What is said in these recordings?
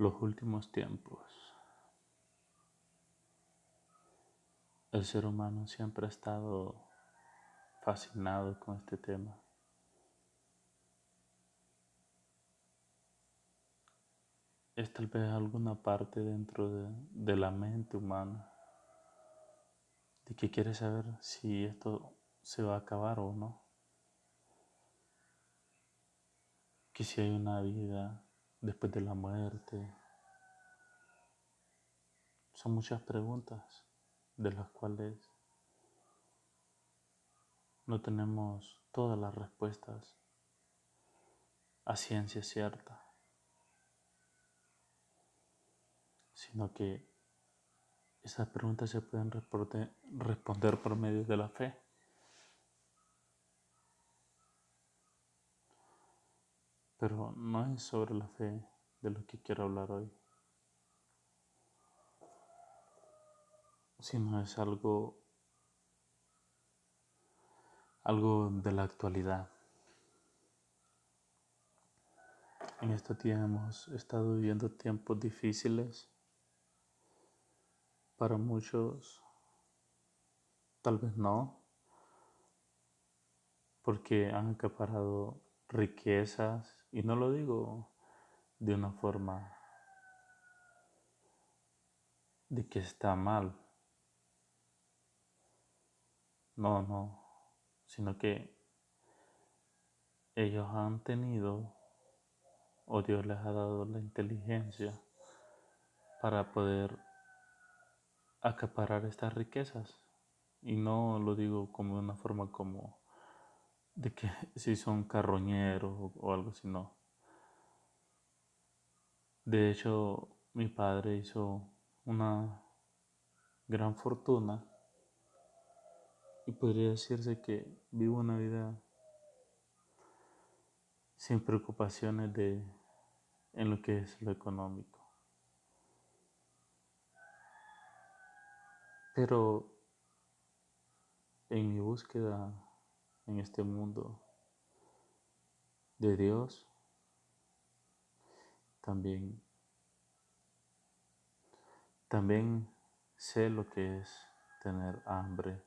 los últimos tiempos. El ser humano siempre ha estado fascinado con este tema. Es tal vez alguna parte dentro de, de la mente humana de que quiere saber si esto se va a acabar o no. Que si hay una vida después de la muerte. Son muchas preguntas de las cuales no tenemos todas las respuestas a ciencia cierta, sino que esas preguntas se pueden responder por medio de la fe. Pero no es sobre la fe de lo que quiero hablar hoy, sino es algo algo de la actualidad. En estos días hemos estado viviendo tiempos difíciles. Para muchos, tal vez no, porque han acaparado riquezas, y no lo digo de una forma de que está mal. No, no, sino que ellos han tenido o Dios les ha dado la inteligencia para poder acaparar estas riquezas. Y no lo digo como de una forma como de que si son carroñeros o, algo así, no. De hecho, mi padre hizo una gran fortuna podría decirse que vivo una vida sin preocupaciones de en lo que es lo económico. Pero en mi búsqueda en este mundo de Dios, también, también sé lo que es tener hambre.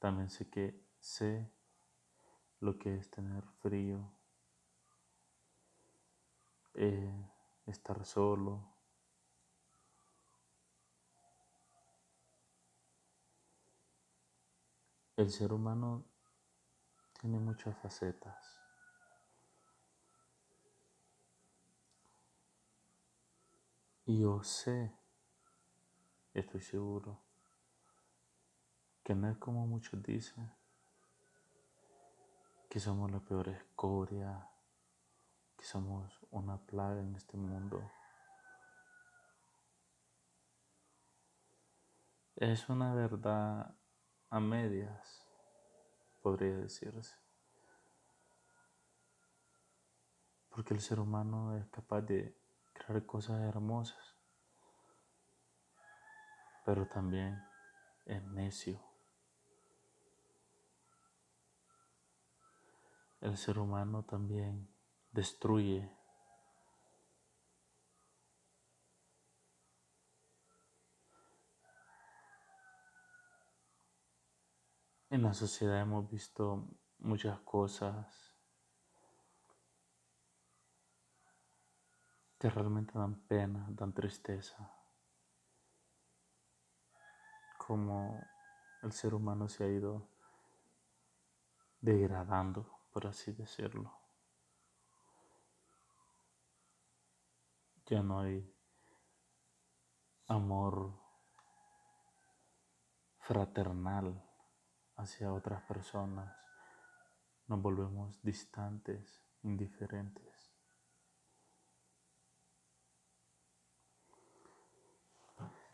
También sé que sé lo que es tener frío, eh, estar solo, El ser humano tiene muchas facetas. Yo sé, estoy seguro, que no es como muchos dicen, que somos la peor escoria, que somos una plaga en este mundo. Es una verdad a medias, podría decirse. Porque el ser humano es capaz de crear cosas hermosas, pero también es necio. El ser humano también destruye En la sociedad hemos visto muchas cosas que realmente dan pena, dan tristeza. Como el ser humano se ha ido degradando, por así decirlo. Ya no hay amor fraternal hacia otras personas, nos volvemos distantes, indiferentes.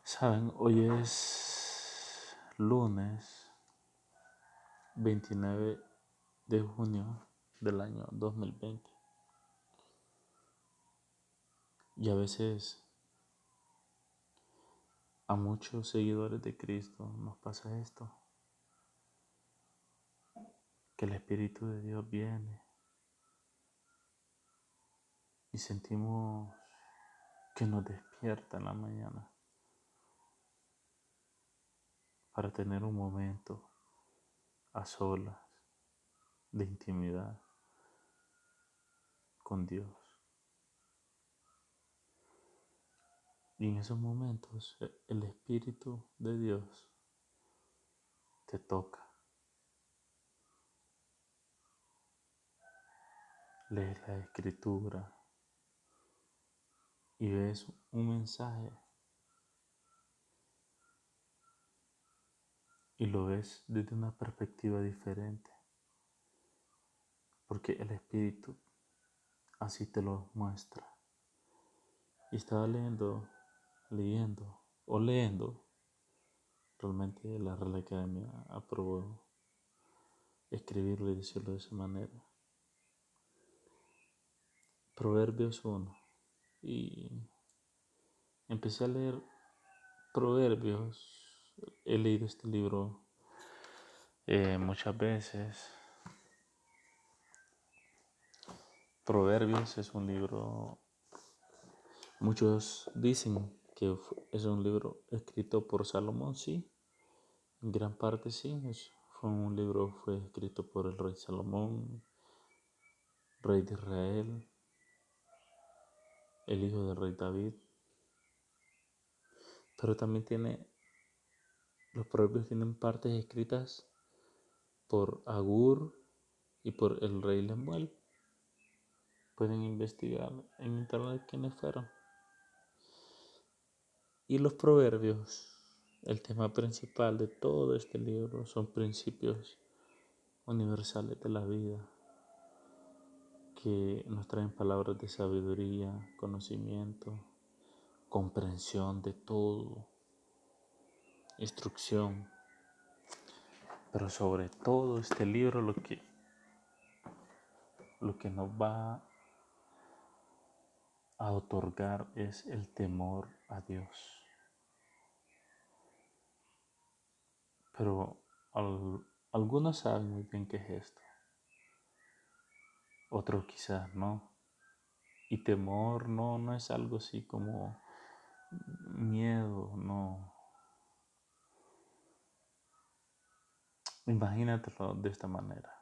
Saben, hoy es lunes 29 de junio del año 2020. Y a veces a muchos seguidores de Cristo nos pasa esto que el Espíritu de Dios viene y sentimos que nos despierta en la mañana para tener un momento a solas de intimidad con Dios. Y en esos momentos el Espíritu de Dios te toca. Lees la escritura y ves un mensaje y lo ves desde una perspectiva diferente. Porque el Espíritu así te lo muestra. Y estaba leyendo, leyendo o leyendo. Realmente la Real Academia aprobó escribirlo y decirlo de esa manera. Proverbios 1. Y empecé a leer Proverbios. He leído este libro eh, muchas veces Proverbios es un libro, muchos dicen que es un libro escrito por Salomón, sí, en gran parte sí, fue un libro, fue escrito por el rey Salomón, rey de Israel, el hijo del rey David, pero también tiene, los proverbios tienen partes escritas por Agur y por el rey Lemuel. Pueden investigar en internet quiénes fueron. Y los proverbios, el tema principal de todo este libro son principios universales de la vida que nos traen palabras de sabiduría, conocimiento, comprensión de todo, instrucción. Pero sobre todo este libro lo que, lo que nos va a otorgar es el temor a Dios. Pero algunos saben muy bien qué es esto, otros quizás no. Y temor no, no es algo así como miedo, no. Imagínatelo de esta manera.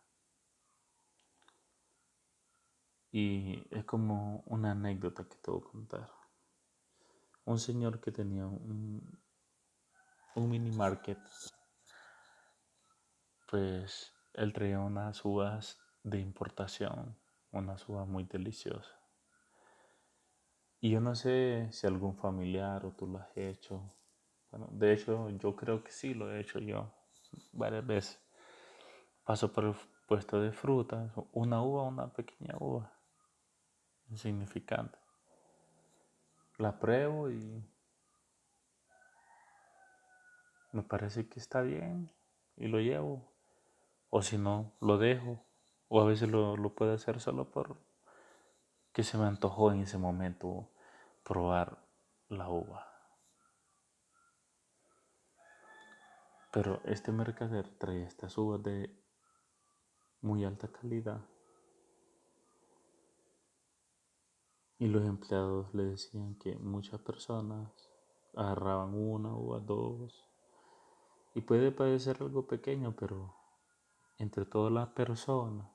Y es como una anécdota que te voy a contar. Un señor que tenía un, un mini market, pues él traía unas uvas de importación, unas uvas muy deliciosas. Y yo no sé si algún familiar o tú lo has hecho. Bueno, de hecho, yo creo que sí lo he hecho yo varias veces. Paso por el puesto de frutas, una uva, una pequeña uva insignificante. La pruebo y me parece que está bien y lo llevo. O si no, lo dejo. O a veces lo, lo puedo hacer solo por que se me antojó en ese momento probar la uva. Pero este mercader trae estas uvas de muy alta calidad Y los empleados le decían que muchas personas agarraban una o dos. Y puede parecer algo pequeño, pero entre todas las personas,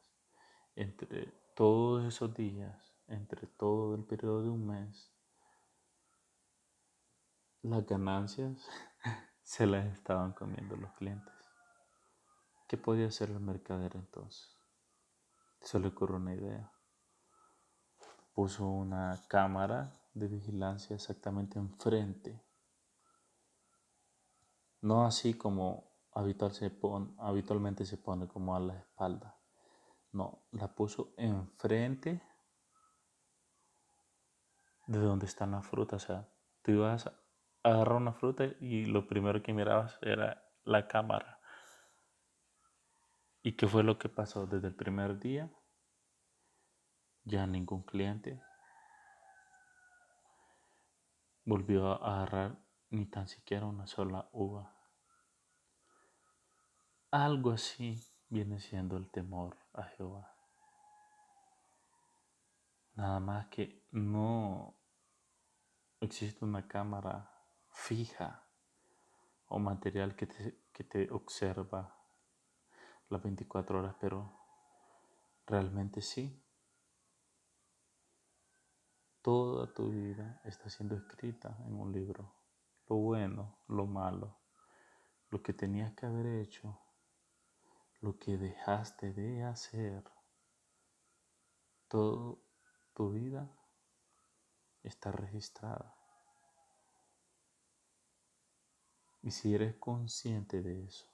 entre todos esos días, entre todo el periodo de un mes, las ganancias se las estaban comiendo los clientes. ¿Qué podía hacer el mercader entonces? Se le ocurrió una idea puso una cámara de vigilancia exactamente enfrente. No así como habitualmente se pone como a la espalda. No, la puso enfrente de donde están las frutas. O sea, tú ibas a agarrar una fruta y lo primero que mirabas era la cámara. ¿Y qué fue lo que pasó desde el primer día? Ya ningún cliente volvió a agarrar ni tan siquiera una sola uva. Algo así viene siendo el temor a Jehová. Nada más que no existe una cámara fija o material que te, que te observa las 24 horas, pero realmente sí. Toda tu vida está siendo escrita en un libro. Lo bueno, lo malo, lo que tenías que haber hecho, lo que dejaste de hacer. Toda tu vida está registrada. Y si eres consciente de eso,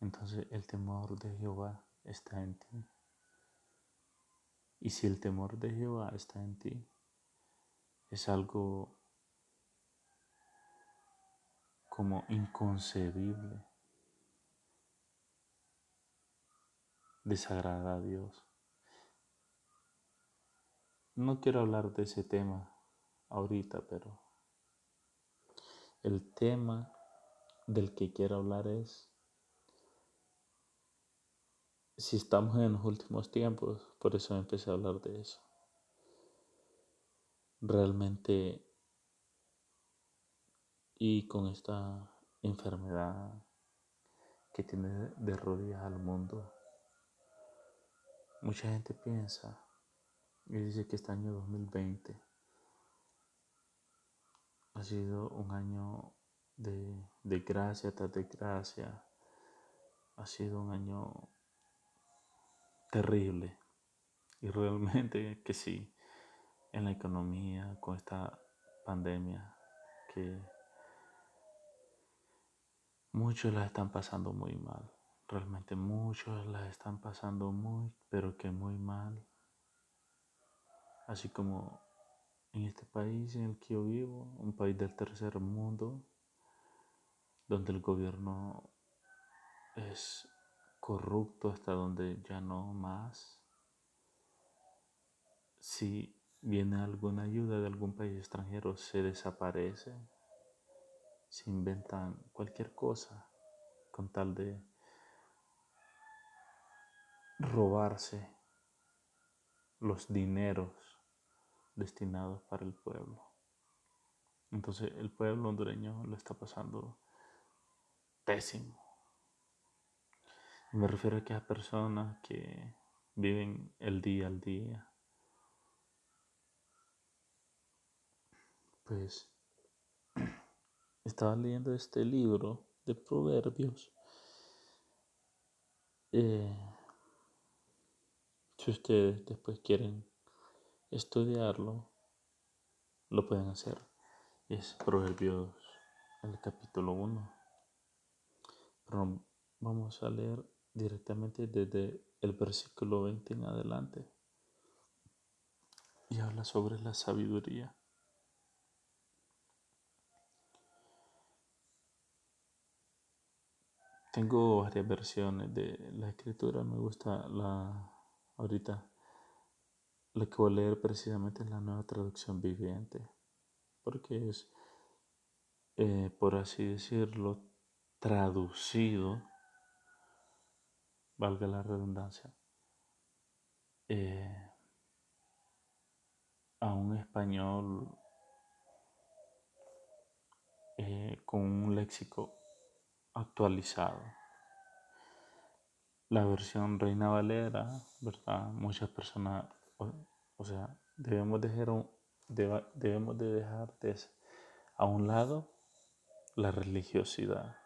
entonces el temor de Jehová está en ti. Y si el temor de Jehová está en ti, es algo como inconcebible. Desagrada a Dios. No quiero hablar de ese tema ahorita, pero el tema del que quiero hablar es si estamos en los últimos tiempos, por eso empecé a hablar de eso. Realmente, y con esta enfermedad que tiene de rodillas al mundo, mucha gente piensa y dice que este año 2020 ha sido un año de, de gracia tras desgracia, ha sido un año terrible. Y realmente que sí, en la economía, con esta pandemia, que muchos la están pasando muy mal. Realmente muchos la están pasando muy, pero que muy mal. Así como en este país en el que yo vivo, un país del tercer mundo, donde el gobierno es corrupto hasta donde ya no más. Si viene alguna ayuda de algún país extranjero, se desaparece. Se inventan cualquier cosa con tal de robarse los dineros destinados para el pueblo. Entonces el pueblo hondureño lo está pasando pésimo. Me refiero a aquellas personas que viven el día al día. Pues estaba leyendo este libro de proverbios. Eh, si ustedes después quieren estudiarlo, lo pueden hacer. Es Proverbios, el capítulo 1. Pero vamos a leer directamente desde el versículo 20 en adelante. Y habla sobre la sabiduría. Tengo varias versiones de la escritura. Me gusta la ahorita la que voy a leer precisamente es la nueva traducción viviente. Porque es, eh, por así decirlo, traducido valga la redundancia, eh, a un español eh, con un léxico actualizado. La versión Reina Valera, ¿verdad? Muchas personas, o, sea, debemos dejar, debemos de dejar a un lado la religiosidad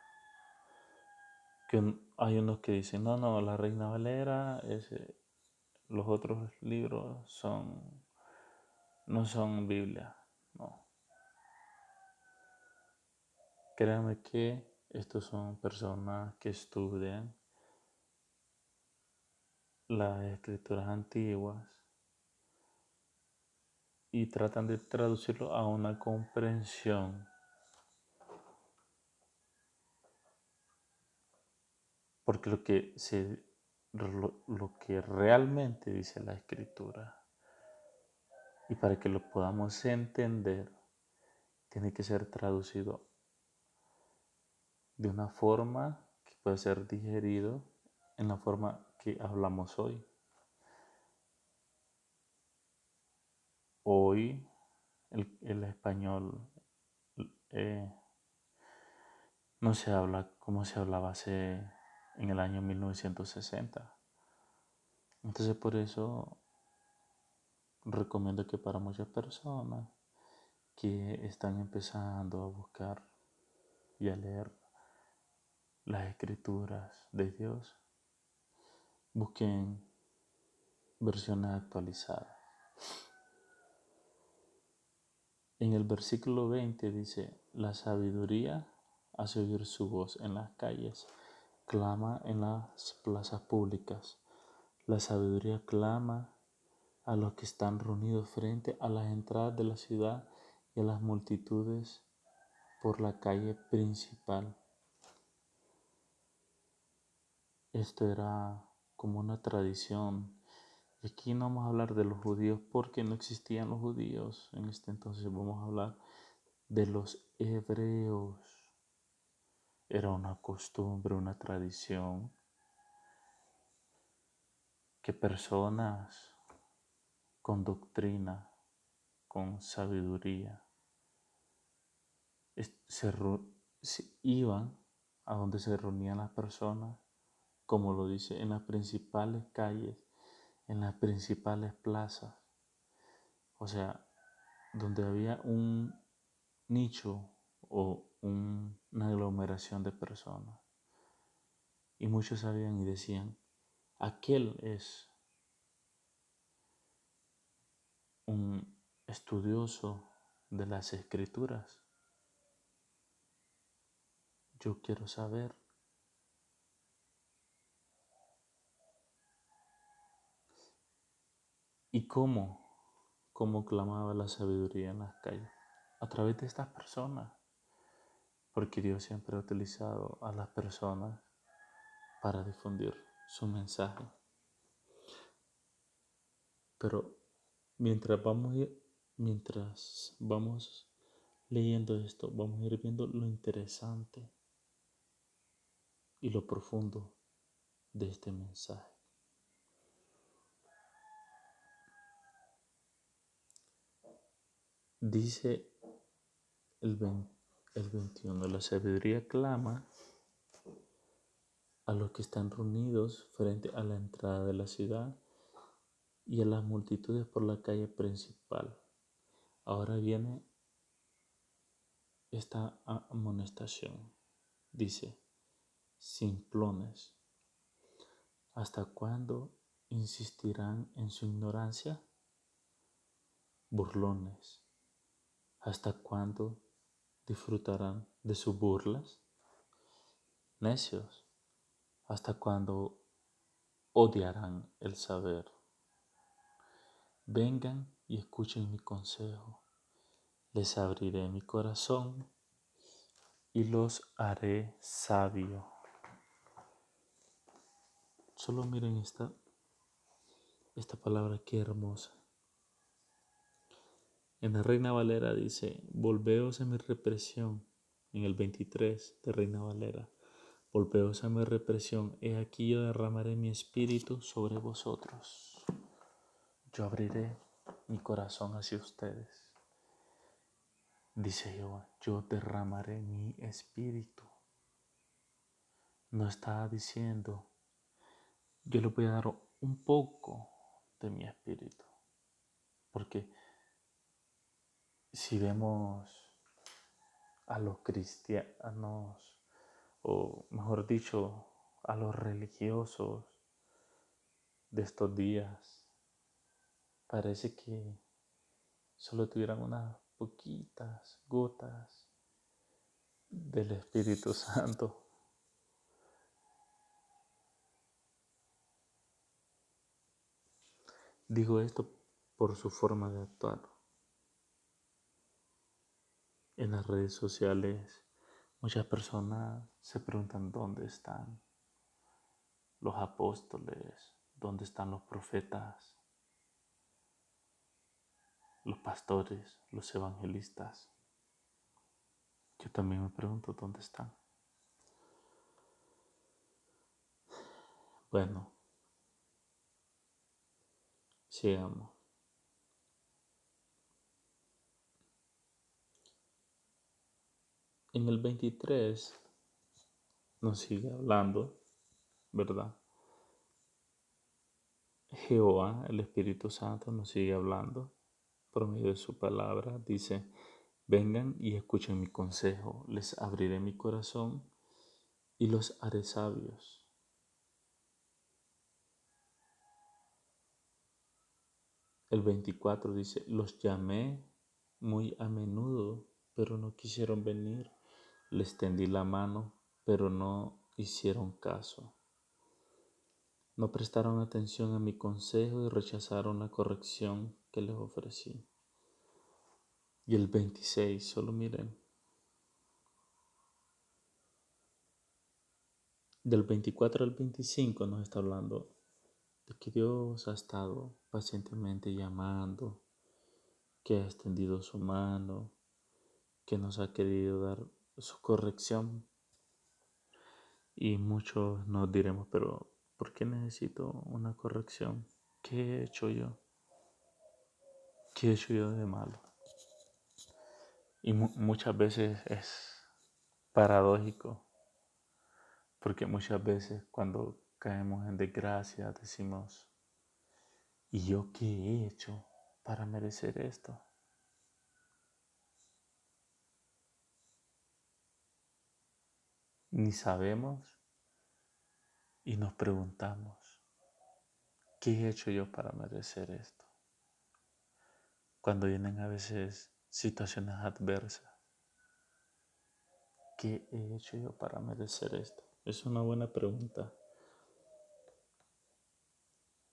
hay unos que dicen, no, no, la Reina Valera, ese, los otros libros son, no son Biblia, no. Créanme que estos son personas que estudian las escrituras antiguas y tratan de traducirlo a una comprensión Porque lo que, se, lo, que realmente dice la escritura, y para que lo podamos entender, tiene que ser traducido de una forma que pueda ser digerido en la forma que hablamos hoy. hoy el, español eh, no se habla como se hablaba hace en el año 1960. Entonces por eso recomiendo que para muchas personas que están empezando a buscar y a leer las escrituras de Dios, busquen versiones actualizadas. En el versículo 20 dice, la sabiduría hace oír su voz en las calles, clama en las plazas públicas. La sabiduría clama a los que están reunidos frente a las entradas de la ciudad y a las multitudes por la calle principal. Esto era como una tradición. Y aquí no vamos a hablar de los judíos porque no existían los judíos en este entonces. Vamos a hablar de los hebreos. Era una costumbre, una tradición que personas con doctrina, con sabiduría, se, iban a donde se reunían las personas, como lo dice, en las principales calles, en las principales plazas. O sea, donde había un nicho o una aglomeración de personas. Y muchos sabían y decían, aquel es un estudioso de las escrituras. Yo quiero saber y cómo, cómo clamaba la sabiduría en las calles, a través de estas personas, porque Dios siempre ha utilizado a las personas para difundir su mensaje. Pero Mientras vamos, mientras vamos leyendo esto, vamos a ir viendo lo interesante y lo profundo de este mensaje. Dice el, el 21, la sabiduría clama a los que están reunidos frente a la entrada de la ciudad y a las multitudes por la calle principal. Ahora viene esta amonestación. Dice, simplones, ¿hasta cuándo insistirán en su ignorancia? Burlones, ¿hasta cuándo disfrutarán de sus burlas? Necios, ¿hasta cuándo odiarán el saber? Vengan y escuchen mi consejo. Les abriré mi corazón y los haré sabio. Solo miren esta, esta palabra que hermosa. En la Reina Valera dice, volveos a mi represión. En el 23 de Reina Valera, volveos a mi represión. He aquí yo derramaré mi espíritu sobre vosotros yo abriré mi corazón hacia ustedes. Dice Jehová, yo derramaré mi espíritu. No está diciendo, yo le voy a dar un poco de mi espíritu. Porque si vemos a los cristianos, o mejor dicho, a los religiosos de estos días, parece que solo tuvieran unas poquitas gotas del Espíritu Santo. Digo esto por su forma de actuar. En las redes sociales muchas personas se preguntan dónde están los apóstoles, dónde están los profetas, los pastores, los evangelistas. Yo también me pregunto dónde están. Bueno, sigamos. En el 23 nos sigue hablando, ¿verdad? Jehová, el Espíritu Santo, nos sigue hablando por medio de su palabra. Dice, vengan y escuchen mi consejo, les abriré mi corazón y los haré sabios. El 24 dice, los llamé muy a menudo, pero no quisieron venir. Les tendí la mano, pero no hicieron caso. No prestaron atención a mi consejo y rechazaron la corrección que les ofrecí. Y el 26, solo miren. Del 24 al 25 nos está hablando de que Dios ha estado pacientemente llamando, que ha extendido su mano, que nos ha querido dar su corrección. Y muchos nos diremos, pero ¿por qué necesito una corrección? ¿Qué he hecho yo? ¿Qué he hecho yo de malo? Y muchas veces es paradójico, porque muchas veces cuando caemos en desgracia decimos, ¿y yo qué he hecho para merecer esto? Ni sabemos y nos preguntamos, ¿qué he hecho yo para merecer esto? Cuando vienen a veces situaciones adversas, ¿qué he hecho yo para merecer esto? Es una buena pregunta.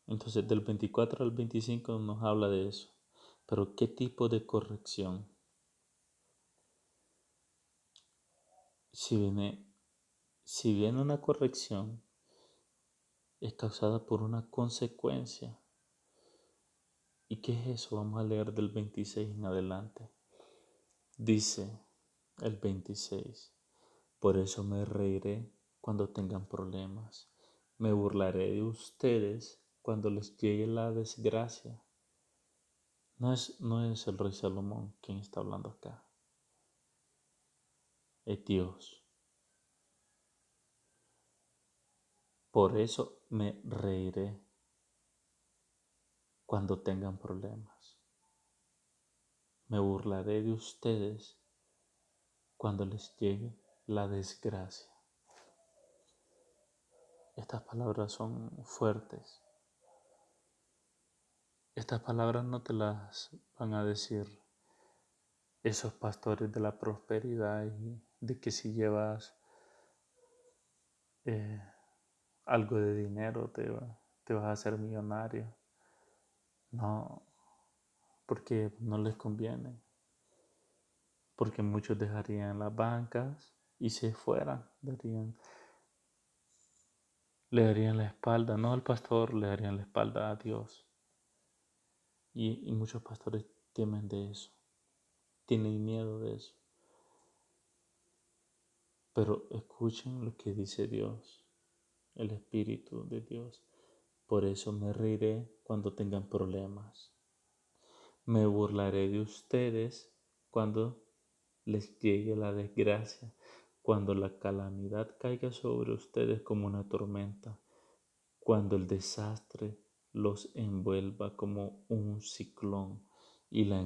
Entonces, del 24 al 25 nos habla de eso. Pero, ¿qué tipo de corrección? Si viene, si viene una corrección, es causada por una consecuencia. ¿Y qué es eso? Vamos a leer del 26 en adelante. Dice el 26, por eso me reiré cuando tengan problemas, me burlaré de ustedes cuando les llegue la desgracia. No es, no es el rey Salomón quien está hablando acá, es Dios. Por eso me reiré cuando tengan problemas. Me burlaré de ustedes cuando les llegue la desgracia. Estas palabras son fuertes. Estas palabras no te las van a decir esos pastores de la prosperidad y de que si llevas eh, algo de dinero te, te vas a hacer millonario. No, porque no les conviene. Porque muchos dejarían las bancas y se fueran, darían, le darían la espalda, no al pastor, le darían la espalda a Dios. Y, y muchos pastores temen de eso, tienen miedo de eso. Pero escuchen lo que dice Dios, el Espíritu de Dios. Por eso me reiré cuando tengan problemas. Me burlaré de ustedes cuando les llegue la desgracia, cuando la calamidad caiga sobre ustedes como una tormenta, cuando el desastre los envuelva como un ciclón y la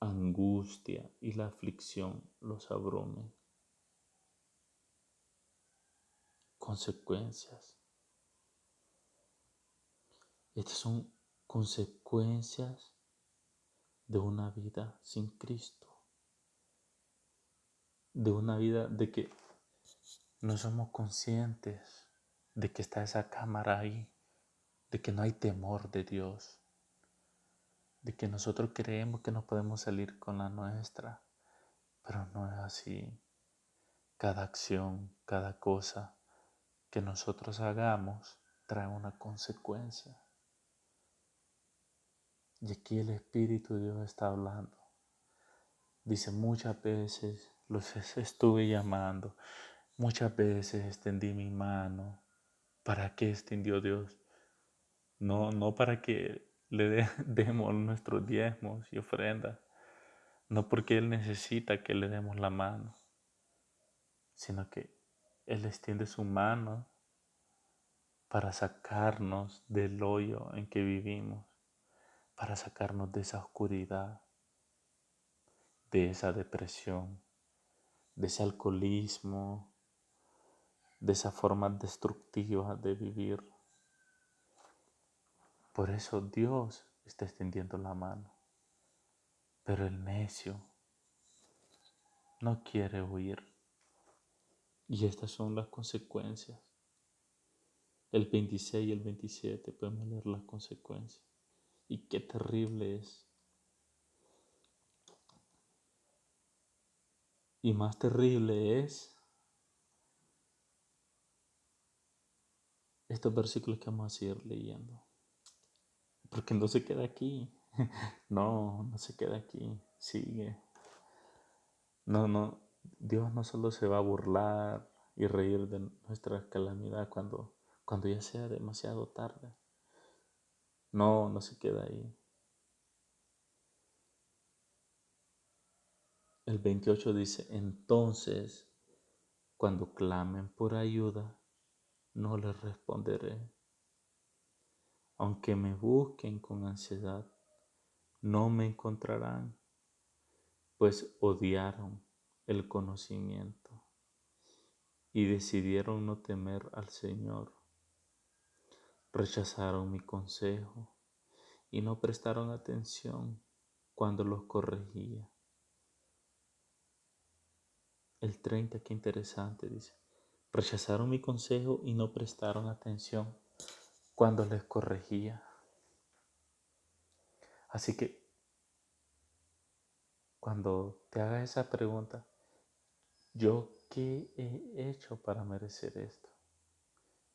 angustia y la aflicción los abrumen. Consecuencias estas son consecuencias de una vida sin Cristo, de una vida de que no somos conscientes de que está esa cámara ahí, de que no hay temor de Dios, de que nosotros creemos que nos podemos salir con la nuestra, pero no es así. Cada acción, cada cosa que nosotros hagamos trae una consecuencia. Y aquí el Espíritu de Dios está hablando. Dice, muchas veces los estuve llamando, muchas veces extendí mi mano. ¿Para qué extendió Dios? No, no para que le demos nuestros diezmos y ofrendas, no porque Él necesita que le demos la mano, sino que Él extiende su mano para sacarnos del hoyo en que vivimos, para sacarnos de esa oscuridad, de esa depresión, de ese alcoholismo, de esa forma destructiva de vivir. Por eso Dios está extendiendo la mano. Pero el necio no quiere huir. Y estas son las consecuencias. El 26 y el 27 podemos leer las consecuencias. Y qué terrible es. Y más terrible es estos versículos que vamos a seguir leyendo. Porque no se queda aquí. No, no se queda aquí. Sigue. No, no. Dios no solo se va a burlar y reír de nuestra calamidad cuando, cuando ya sea demasiado tarde. No, no se queda ahí. El 28 dice, entonces, cuando clamen por ayuda, no les responderé. Aunque me busquen con ansiedad, no me encontrarán, pues odiaron el conocimiento y decidieron no temer al Señor. Rechazaron mi consejo y no prestaron atención cuando los corregía. El 30, qué interesante, dice. Rechazaron mi consejo y no prestaron atención cuando les corregía. Así que cuando te hagas esa pregunta, ¿yo qué he hecho para merecer esto?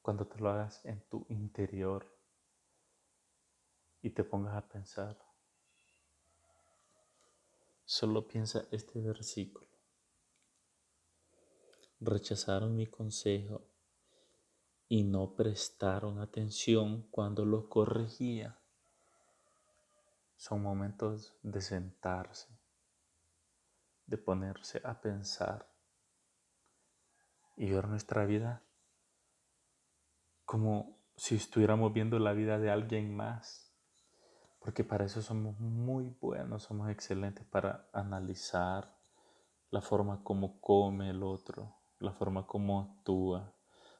Cuando te lo hagas en tu interior y te pongas a pensar, solo piensa este versículo rechazaron mi consejo y no prestaron atención cuando los corregía. Son momentos de sentarse, de ponerse a pensar y ver nuestra vida como si estuviéramos viendo la vida de alguien más. Porque para eso somos muy buenos, somos excelentes para analizar la forma como come el otro, la forma como actúa,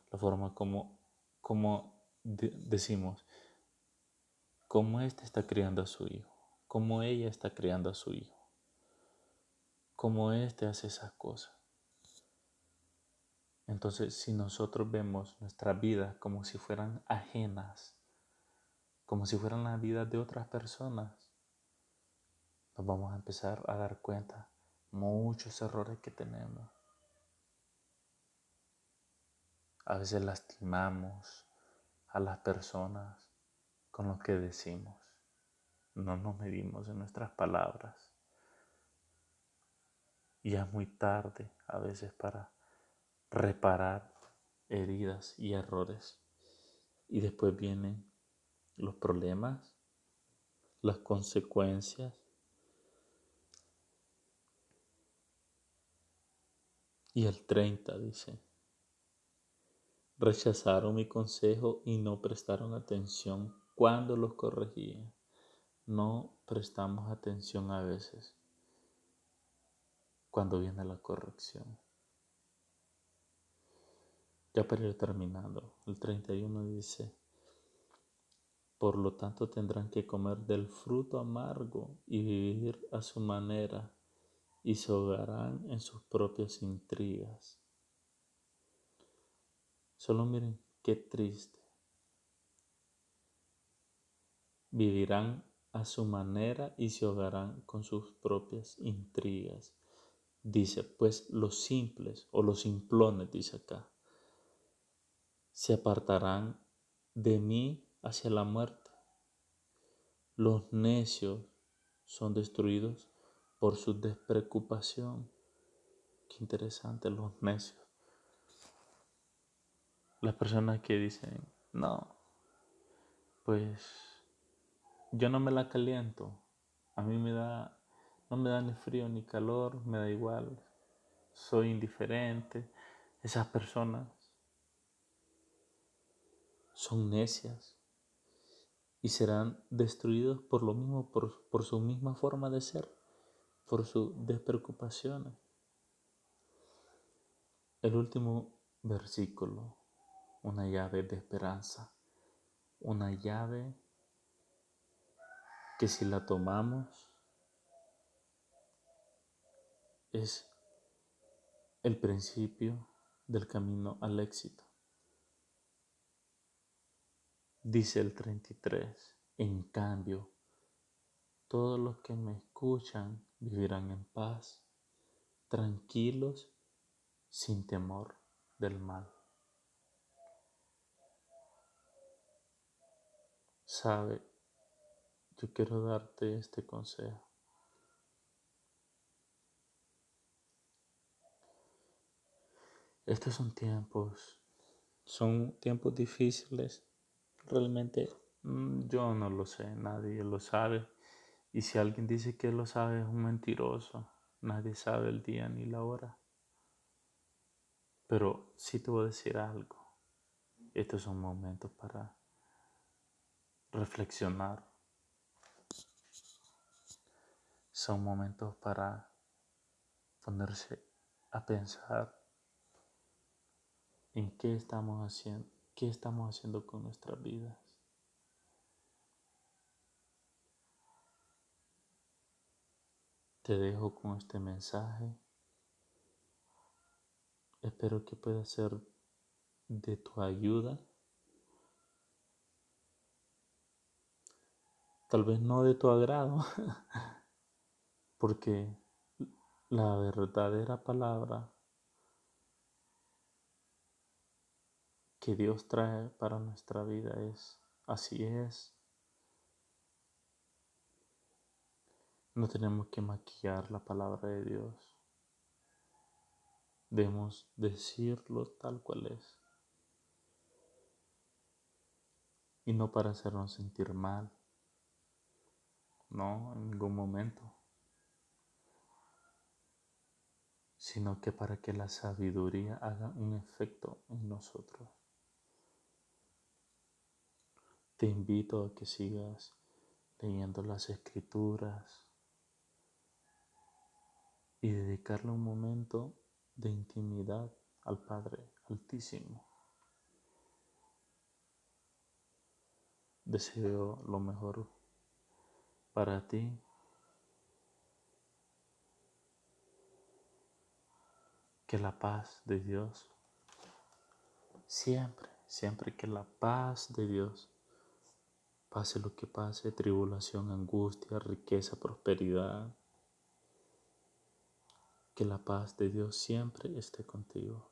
la forma como, como decimos, cómo éste está criando a su hijo, cómo ella está criando a su hijo, cómo éste hace esas cosas. Entonces, si nosotros vemos nuestra vida como si fueran ajenas, como si fueran la vida de otras personas, nos vamos a empezar a dar cuenta muchos errores que tenemos A veces lastimamos a las personas con lo que decimos. No nos medimos en nuestras palabras. Y es muy tarde a veces para reparar heridas y errores. Y después vienen los problemas, las consecuencias. Y el 30 dice, Rechazaron mi consejo y no prestaron atención cuando los corregía. No prestamos atención a veces cuando viene la corrección. Ya para ir terminando, el 31 dice, por lo tanto tendrán que comer del fruto amargo y vivir a su manera y se ahogarán en sus propias intrigas. Solo miren qué triste. Vivirán a su manera y se ahogarán con sus propias intrigas. Dice, pues los simples o los simplones, dice acá, se apartarán de mí hacia la muerte. Los necios son destruidos por su despreocupación. Qué interesante, los necios. Las personas que dicen, no, pues yo no me la caliento. A mí me da, no me da ni frío ni calor, me da igual. Soy indiferente. Esas personas son necias y serán destruidos por lo mismo, por, por su misma forma de ser, por su despreocupación. El último versículo, una llave de esperanza, una llave que si la tomamos es el principio del camino al éxito. Dice el 33, en cambio, todos los que me escuchan vivirán en paz, tranquilos, sin temor del mal. Sabe, yo quiero darte este consejo. Estos son tiempos, son tiempos difíciles. Realmente mm, yo no lo sé, nadie lo sabe. Y si alguien dice que lo sabe es un mentiroso. Nadie sabe el día ni la hora. Pero sí te voy a decir algo. Estos son momentos para reflexionar. Son momentos para ponerse a pensar en qué estamos haciendo, qué estamos haciendo con nuestras vidas. Te dejo con este mensaje. Espero que pueda ser de tu ayuda. Tal vez no de tu agrado, porque la verdadera palabra que Dios trae para nuestra vida es, así es. No tenemos que maquillar la palabra de Dios. Debemos decirlo tal cual es. Y no para hacernos sentir mal. No, en ningún momento. Sino que para que la sabiduría haga un efecto en nosotros. Te invito a que sigas leyendo las escrituras y dedicarle un momento de intimidad al Padre Altísimo. Deseo lo mejor para ti. Que la paz de Dios, siempre, siempre que la paz de Dios Pase lo que pase, tribulación, angustia, riqueza, prosperidad. Que la paz de Dios siempre esté contigo.